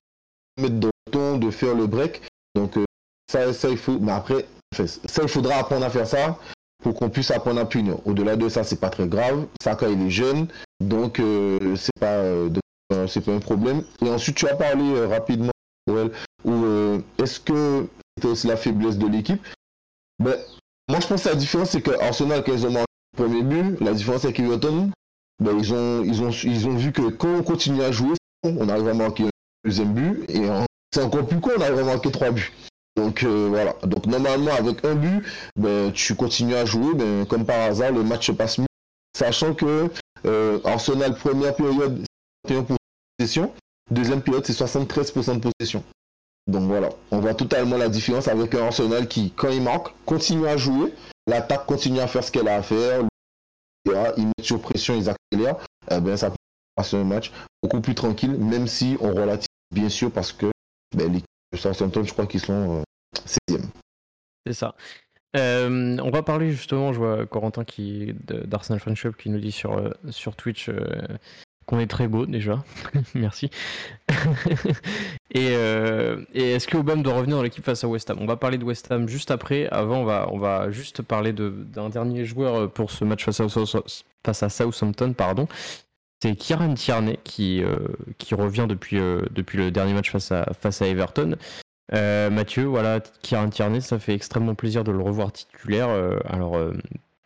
S4: mettre dans le ton, de faire le break. Donc euh, ça, ça, il faut. Mais après, ça, il faudra apprendre à faire ça pour qu'on puisse apprendre à punir. Au-delà de ça, c'est pas très grave. Saka, il est jeune, donc euh, c'est pas, euh, c'est pas un problème. Et ensuite, tu as parlé rapidement, ou est-ce que c'était aussi la faiblesse de l'équipe? Ben, Moi, je pense que la différence, c'est que Arsenal, quand ils ont marqué le premier but, la différence avec Everton, ben, ils, ont, ils, ont, ils ont vu que quand on continue à jouer, on arrive à marquer un deuxième but, et c'est encore plus con, on arrive à marquer trois buts. Donc euh, voilà. Donc normalement avec un but, ben, tu continues à jouer, ben, comme par hasard, le match se passe mieux. Sachant que euh, Arsenal première période, 61% de possession, deuxième période c'est 73% de possession. Donc voilà, on voit totalement la différence avec un Arsenal qui, quand il marque, continue à jouer, l'attaque continue à faire ce qu'elle a à faire, ils mettent sur pression, ils accélèrent, eh ben, ça peut passer un match beaucoup plus tranquille, même si on relative bien sûr parce que ben, l'équipe de Southampton, je crois qu'ils sont 16e. Euh,
S1: C'est ça. Euh, on va parler justement, je vois Corentin qui d'Arsenal Friendship qui nous dit sur, euh, sur Twitch qu'on est très beau déjà. Merci. Euh, et, est-ce que Obama doit revenir dans l'équipe face à West Ham? On va parler de West Ham juste après. Avant, on va, on va juste parler d'un dernier joueur euh, pour ce match face à, face à Southampton. Pardon. C'est Kieran Tierney qui, euh, qui revient depuis, depuis le dernier match face à, face à Everton. Mathieu, voilà, Kieran Tierney, ça fait extrêmement plaisir de le revoir titulaire. alors,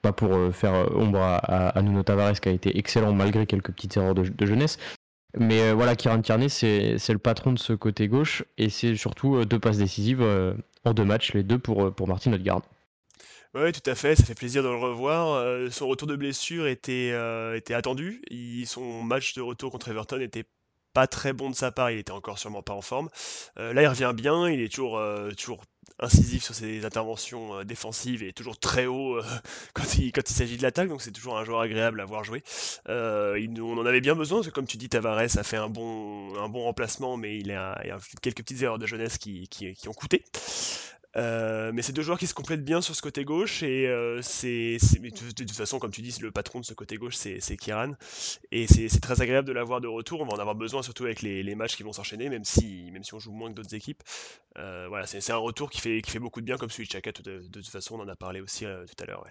S1: pas pour euh, faire euh, ombre à, Nuno Tavares qui a été excellent malgré quelques petites erreurs de, jeunesse. Mais voilà, Kieran Tierney, c'est le patron de ce côté gauche et c'est surtout deux passes décisives en deux matchs, les deux pour, pour Martin Odegaard.
S2: Oui, tout à fait, ça fait plaisir de le revoir. son retour de blessure était, attendu. son match de retour contre Everton était pas très bon de sa part, il était encore sûrement pas en forme. là, il revient bien, il est toujours, toujours incisif sur ses interventions euh, défensives et toujours très haut euh, quand il, s'agit de l'attaque, donc c'est toujours un joueur agréable à voir jouer. Euh, on en avait bien besoin, parce que comme tu dis, Tavares a fait un bon, remplacement, mais il, a, il a quelques petites erreurs de jeunesse qui ont coûté. Euh, mais c'est deux joueurs qui se complètent bien sur ce côté gauche et euh, c'est de, toute façon comme tu dis le patron de ce côté gauche c'est Kieran et c'est très agréable de l'avoir de retour. On va en avoir besoin surtout avec les, matchs qui vont s'enchaîner même si même si on joue moins que d'autres équipes. Euh, voilà c'est un retour qui fait qui fait beaucoup de bien comme celui de Chaka de, toute façon on en a parlé aussi tout à l'heure ouais.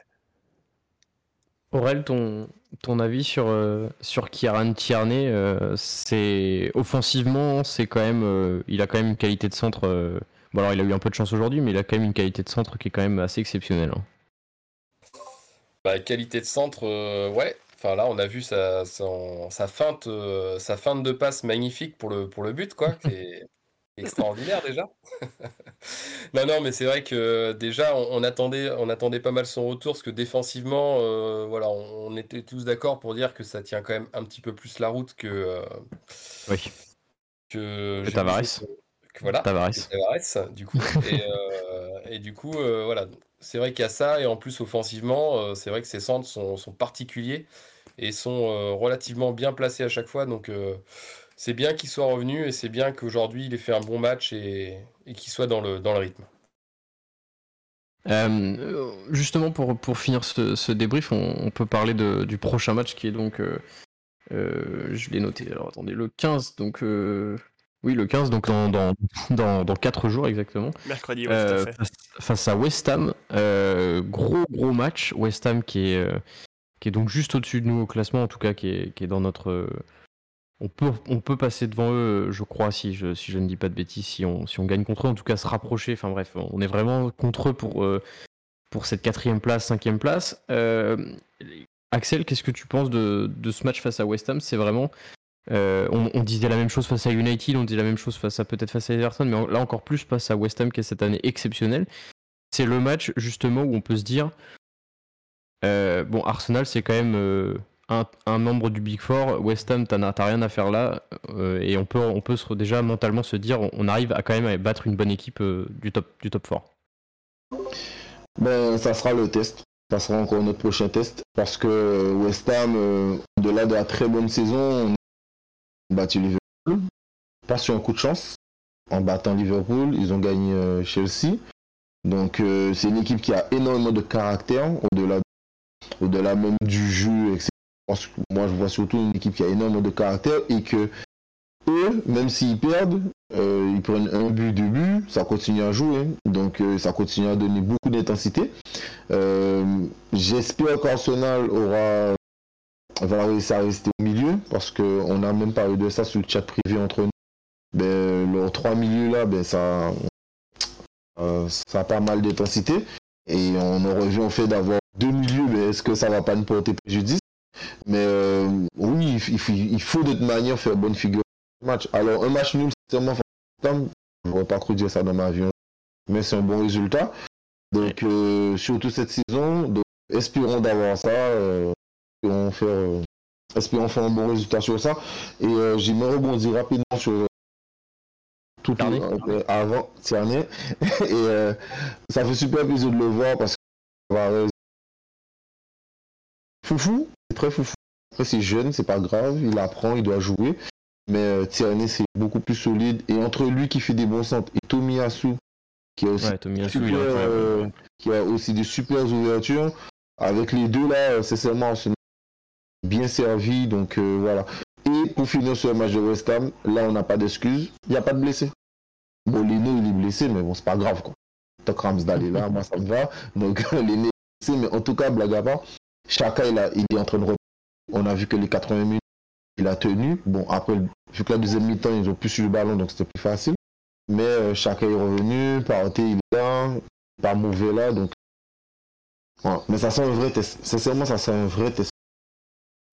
S1: Aurel, ton, ton avis sur, sur Kieran Tierney, c'est offensivement, c'est quand même, il a quand même une qualité de centre Bon, alors il a eu un peu de chance aujourd'hui, mais il a quand même une qualité de centre qui est quand même assez exceptionnelle. Hein.
S3: Bah, qualité de centre, euh, ouais. Enfin là, on a vu sa, sa, feinte, euh, sa feinte de passe magnifique pour le, pour le but, quoi, qui est extraordinaire déjà. non, non, mais c'est vrai que déjà, on, attendait, on attendait pas mal son retour, parce que défensivement, euh, voilà, on, était tous d'accord pour dire que ça tient quand même un petit peu plus la route que.
S1: oui.
S3: Que,
S1: que Tavares
S3: voilà, Tavares. du coup. Euh, et, du coup, euh, voilà, c'est vrai qu'il y a ça, et en plus offensivement, euh, c'est vrai que ces centres sont, particuliers et sont relativement bien placés à chaque fois. Donc c'est bien qu'il soit revenu et c'est bien qu'aujourd'hui il ait fait un bon match et, qu'il soit dans le, dans le rythme.
S1: justement, pour, pour finir ce, débrief, on, peut parler du prochain match qui est donc. je l'ai noté, alors attendez, le 15, donc oui, le 15, donc dans, dans, dans, 4 jours exactement.
S2: Mercredi, ouais, tout à euh, fait.
S1: Face à West Ham. Euh, gros, gros match. West Ham qui est, euh, qui est donc juste au-dessus de nous au classement, en tout cas, qui est, qui est dans notre. On peut, on peut passer devant eux, je crois, si je, si je ne dis pas de bêtises, si on, si on gagne contre eux, en tout cas se rapprocher. Enfin bref, on est vraiment contre eux pour, pour cette quatrième place, cinquième place. Axel, qu'est-ce que tu penses de, de, ce match face à West Ham? C'est vraiment euh, on, disait la même chose face à United, on dit la même chose face à peut-être face à Everton, mais là encore plus face à West Ham qui est cette année exceptionnelle. C'est le match justement où on peut se dire euh, bon Arsenal c'est quand même euh, un, membre du Big Four, West Ham t'as rien à faire là et on peut on peut déjà mentalement se dire on arrive à quand même à battre une bonne équipe du top du top 4.
S4: Ben ça sera le test. Ça sera encore notre prochain test parce que West Ham, au-delà de la très bonne saison, battu Liverpool. Pas sur un coup de chance. En battant Liverpool, ils ont gagné euh, Chelsea. Donc euh, c'est une équipe qui a énormément de caractère au-delà au-delà même du jeu, etc. Moi je vois surtout une équipe qui a énormément de caractère et que eux, même s'ils perdent, euh, ils prennent un but, deux buts, ça continue à jouer. Donc ça continue à donner beaucoup d'intensité. J'espère qu'Arsenal aura va réussir à rester au milieu parce qu'on n'a même parlé de ça sur le chat privé entre nous. Ben, leurs trois milieux là, ben, ça, euh, ça a pas mal d'intensité. Et on en revient au fait d'avoir deux milieux, mais est-ce que ça va pas nous porter préjudice? Mais euh, oui, il, faut, il faut de toute manière faire bonne figure match. Alors un match nul, c'est tellement je ne pas cru dire ça dans ma vie, mais c'est un bon résultat. Donc euh, surtout cette saison, donc, espérons d'avoir ça espérons faire, euh, espérons faire un bon résultat sur ça. Et euh, j'aimerais rebondir rapidement sur euh, tout euh, avant Tierney. et ça fait super plaisir de le voir parce que foufou, c'est très foufou. Après c'est jeune, c'est pas grave, il apprend, il doit jouer. Mais Tierney c'est beaucoup plus solide. Et entre lui qui fait des bons centres et Tomiyasu qui a aussi, qui a aussi des super ouvertures. Avec les deux là, c'est seulement bien servi. Donc euh, voilà. Et pour finir sur le match de West Ham, là on n'a pas d'excuses. Il n'y a pas de blessé. Bon, Leno il est blessé, mais bon, c'est pas grave quoi. Tok Ramsdale est là, moi ça me va. Donc Leno est blessé, mais en tout cas, blague à part, chacun il, a, il est en train de reprendre. On a vu que les 80 minutes, il a tenu. Bon, après, vu que la deuxième mi-temps, ils ont plus sur le ballon, donc c'était plus facile. Mais euh, chacun est revenu, Paroté il est là, pas mauvais là, donc. Mais ça sent un vrai test. Sincèrement, ça sent un vrai test.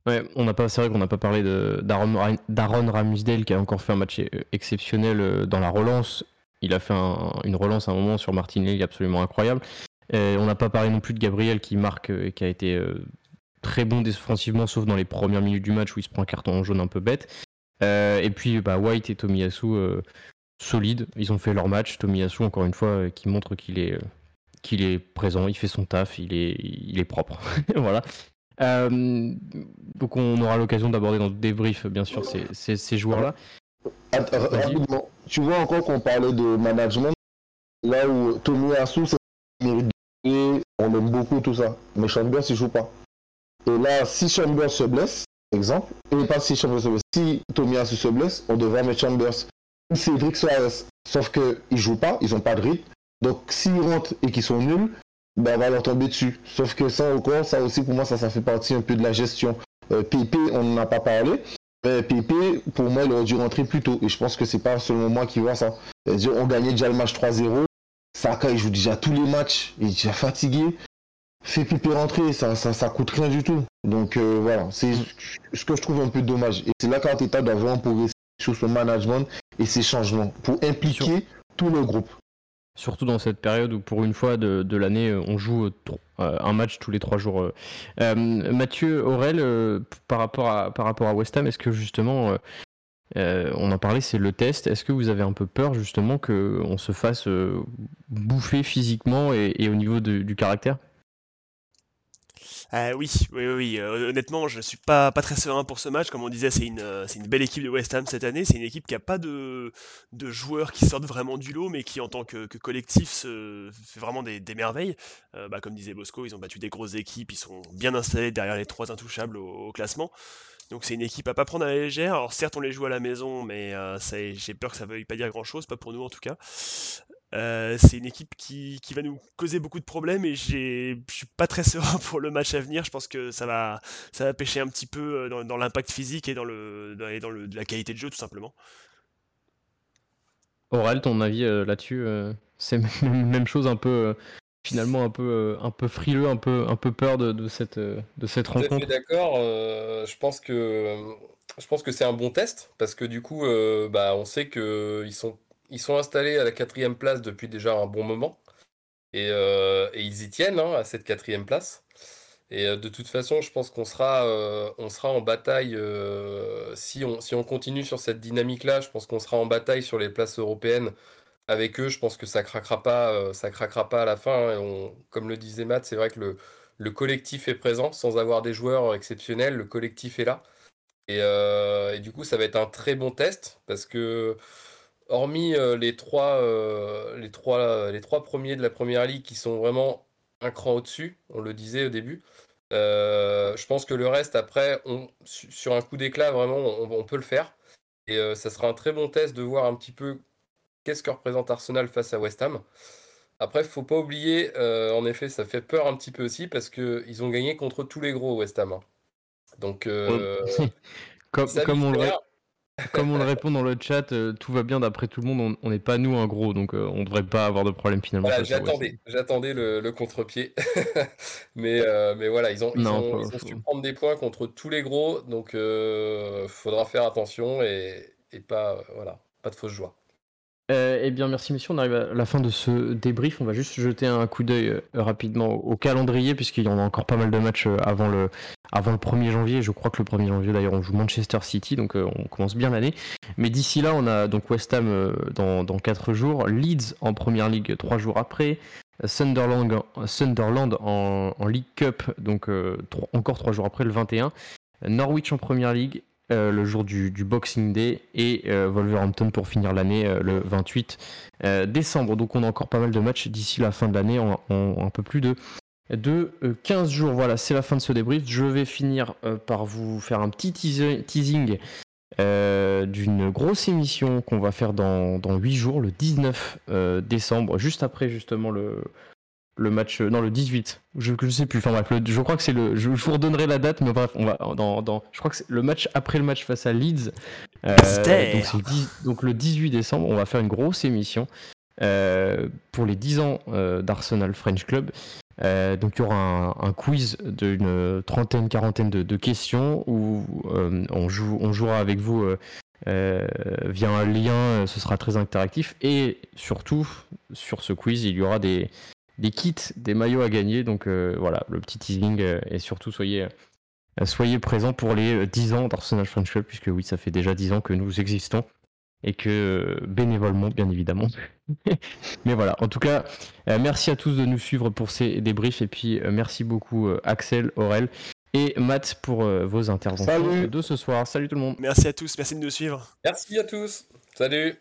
S1: On n'a pas, c'est vrai qu'on n'a pas parlé d'Aaron Ramsdale qui a encore fait un match exceptionnel dans la relance. Il a fait une relance à un moment sur Martinelli absolument incroyable. on n'a pas parlé non plus de Gabriel qui marque et qui a été très bon défensivement, sauf dans les premières minutes du match où il se prend un carton jaune un peu bête. et puis bah, White et Tomiyasu solides, ils ont fait leur match. Tomiyasu encore une fois qui montre qu'il est qu'il est présent, il fait son taf, il est, il est propre. voilà. Euh, donc on aura l'occasion d'aborder dans le débrief, bien sûr, ces, ces, joueurs-là.
S4: Tu vois encore qu'on parlait de management, là où Tommy Asu, et on aime beaucoup tout ça, mais Chambers il joue pas. Et là, si Chambers se blesse, exemple, et pas si Chambers se blesse, si Tommy Asu se blesse, on devrait mettre Chambers. Cédric Suarez, sauf qu'ils joue pas, ils ont pas de rythme. Donc s'ils rentrent et qu'ils sont nuls, ben, va leur tomber dessus. Sauf que ça, au ça aussi, pour moi, ça, ça fait partie un peu de la gestion. Euh, PP, on n'en a pas parlé. Mais PP, pour moi, il aurait dû rentrer plus tôt. Et je pense que c'est pas seulement moi qui vois ça. C'est-à-dire, on gagnait déjà le match 3-0. Saka, il joue déjà tous les matchs. Il est déjà fatigué. Fait PP rentrer, ça, ça, ça coûte rien du tout. Donc euh, voilà, c'est ce que je trouve un peu dommage. Et c'est là qu'Arteta doit vraiment progresser sur son management et ses changements pour impliquer tout le groupe.
S1: Surtout dans cette période où pour une fois de, l'année on joue euh, un match tous les trois jours. Euh. Euh, Mathieu Aurel, par, rapport à, par rapport à West Ham, est-ce que justement, on en parlait, c'est le test, est-ce que vous avez un peu peur justement qu'on se fasse bouffer physiquement et, au niveau du caractère?
S2: Euh, oui, oui, oui, euh, honnêtement, je suis pas, pas très serein pour ce match. Comme on disait, c'est une, euh, une belle équipe de West Ham cette année. C'est une équipe qui a pas de, de joueurs qui sortent vraiment du lot, mais qui en tant que, collectif se, fait vraiment des, merveilles. bah, comme disait Bosco, ils ont battu des grosses équipes, ils sont bien installés derrière les trois intouchables au, classement. Donc c'est une équipe à pas prendre à la légère. Alors certes on les joue à la maison, mais j'ai peur que ça veuille pas dire grand chose, pas pour nous en tout cas. Euh, c'est une équipe qui, va nous causer beaucoup de problèmes et je suis pas très serein pour le match à venir. Je pense que ça va, ça va pêcher un petit peu euh, dans, l'impact physique et dans, le, dans, le, la qualité de jeu tout simplement.
S1: Aurel, ton avis euh, là-dessus, c'est même chose un peu finalement un peu un peu frileux, un peu un peu peur de, cette de cette rencontre?
S3: D'accord, je pense que je pense que c'est un bon test parce que du coup, bah, on sait que ils sont ils sont installés à la quatrième place depuis déjà un bon moment. Et, euh, ils y tiennent hein, à cette quatrième place. Et euh, de toute façon, je pense qu'on sera, euh, sera en bataille. si, on, si on continue sur cette dynamique-là, je pense qu'on sera en bataille sur les places européennes avec eux. Je pense que ça craquera pas, ça craquera pas à la fin. Hein. comme le disait Matt, c'est vrai que le, le, collectif est présent sans avoir des joueurs exceptionnels. Le collectif est là. Et, et, du coup, ça va être un très bon test parce que hormis euh, les, trois, euh, les, trois, les trois premiers de la première ligue qui sont vraiment un cran au-dessus, on le disait au début, euh, je pense que le reste, après, on, sur un coup d'éclat, vraiment, on, peut le faire. Et ça sera un très bon test de voir un petit peu qu'est-ce que représente Arsenal face à West Ham. Après, il faut pas oublier, en effet, ça fait peur un petit peu aussi parce qu'ils ont gagné contre tous les gros West Ham. Hein. Donc,
S1: comme, comme on le comme on le répond dans le chat, euh, tout va bien d'après tout le monde. On n'est pas nous un gros, donc euh, on devrait pas avoir de problème finalement.
S3: j'attendais, j'attendais le, contre-pied, mais euh, mais voilà, ils ont, ils ont, su prendre des points contre tous les gros, donc faudra faire attention et, et pas voilà, pas de fausse joie.
S1: Euh, eh bien, merci messieurs. On arrive à la fin de ce débrief. On va juste jeter un coup d'œil euh, rapidement au, calendrier, puisqu'il y en a encore pas mal de matchs euh, avant le, avant le 1er janvier. Je crois que le 1er janvier, d'ailleurs, on joue Manchester City, donc on commence bien l'année. Mais d'ici là, on a donc West Ham dans, dans 4 jours, Leeds en Première Ligue 3 jours après, Sunderland, Sunderland en, League Cup, donc encore 3 jours après, le 21. Norwich en Première Ligue, euh, le jour du, Boxing Day et euh, Wolverhampton pour finir l'année euh, le 28 décembre. Donc on a encore pas mal de matchs d'ici la fin de l'année en, un peu plus de, de 15 jours. Voilà, c'est la fin de ce débrief. Je vais finir par vous faire un petit teasing d'une grosse émission qu'on va faire dans, dans 8 jours, le 19 décembre, juste après justement le, le match, euh, non le 18, je, je sais plus, enfin bref, je crois que c'est le, je, vous redonnerai la date, mais bref, on va dans, dans je crois que c'est le match après le match face à Leeds, euh, donc, donc, le 18 décembre, on va faire une grosse émission euh, pour les 10 ans d'Arsenal French Club. donc il y aura un, quiz d'une trentaine, quarantaine de, questions où on, joue, on jouera avec vous via un lien, ce sera très interactif. Et surtout, sur ce quiz, il y aura des, des kits, des maillots à gagner. Donc voilà, le petit teasing et surtout soyez soyez présents pour les 10 ans d'Arsenal French Club, puisque oui, ça fait déjà 10 ans que nous existons et que bénévolement, bien évidemment. Mais voilà, en tout cas, euh, merci à tous de nous suivre pour ces débriefs et puis euh, merci beaucoup euh, Axel, Aurel et Matt pour vos interventions de ce soir. Salut tout le monde.
S2: Merci à tous, merci de nous suivre.
S3: Merci à tous. Salut.